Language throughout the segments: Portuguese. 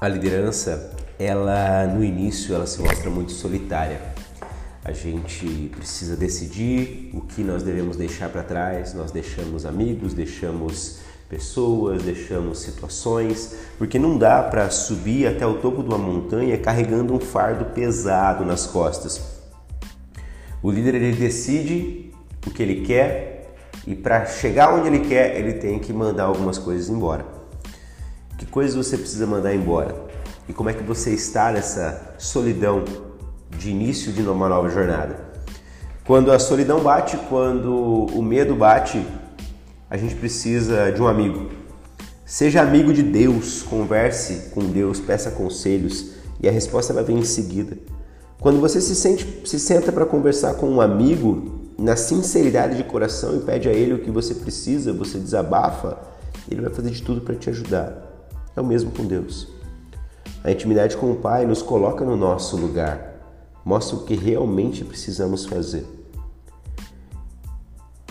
A liderança, ela no início ela se mostra muito solitária. A gente precisa decidir o que nós devemos deixar para trás. Nós deixamos amigos, deixamos pessoas, deixamos situações, porque não dá para subir até o topo de uma montanha carregando um fardo pesado nas costas. O líder ele decide o que ele quer e para chegar onde ele quer, ele tem que mandar algumas coisas embora. Que coisas você precisa mandar embora? E como é que você está nessa solidão de início de uma nova jornada? Quando a solidão bate, quando o medo bate, a gente precisa de um amigo. Seja amigo de Deus, converse com Deus, peça conselhos e a resposta ela vem em seguida. Quando você se sente, se senta para conversar com um amigo na sinceridade de coração e pede a ele o que você precisa, você desabafa, ele vai fazer de tudo para te ajudar. É o mesmo com Deus. A intimidade com o Pai nos coloca no nosso lugar, mostra o que realmente precisamos fazer.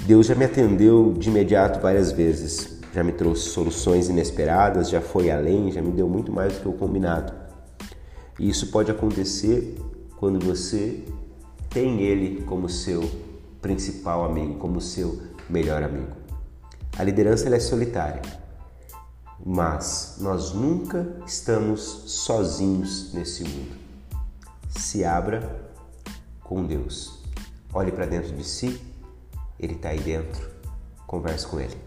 Deus já me atendeu de imediato várias vezes, já me trouxe soluções inesperadas, já foi além, já me deu muito mais do que o combinado. E isso pode acontecer quando você tem Ele como seu principal amigo, como seu melhor amigo. A liderança é solitária mas nós nunca estamos sozinhos nesse mundo. Se abra com Deus. Olhe para dentro de si, Ele está aí dentro. Converse com Ele.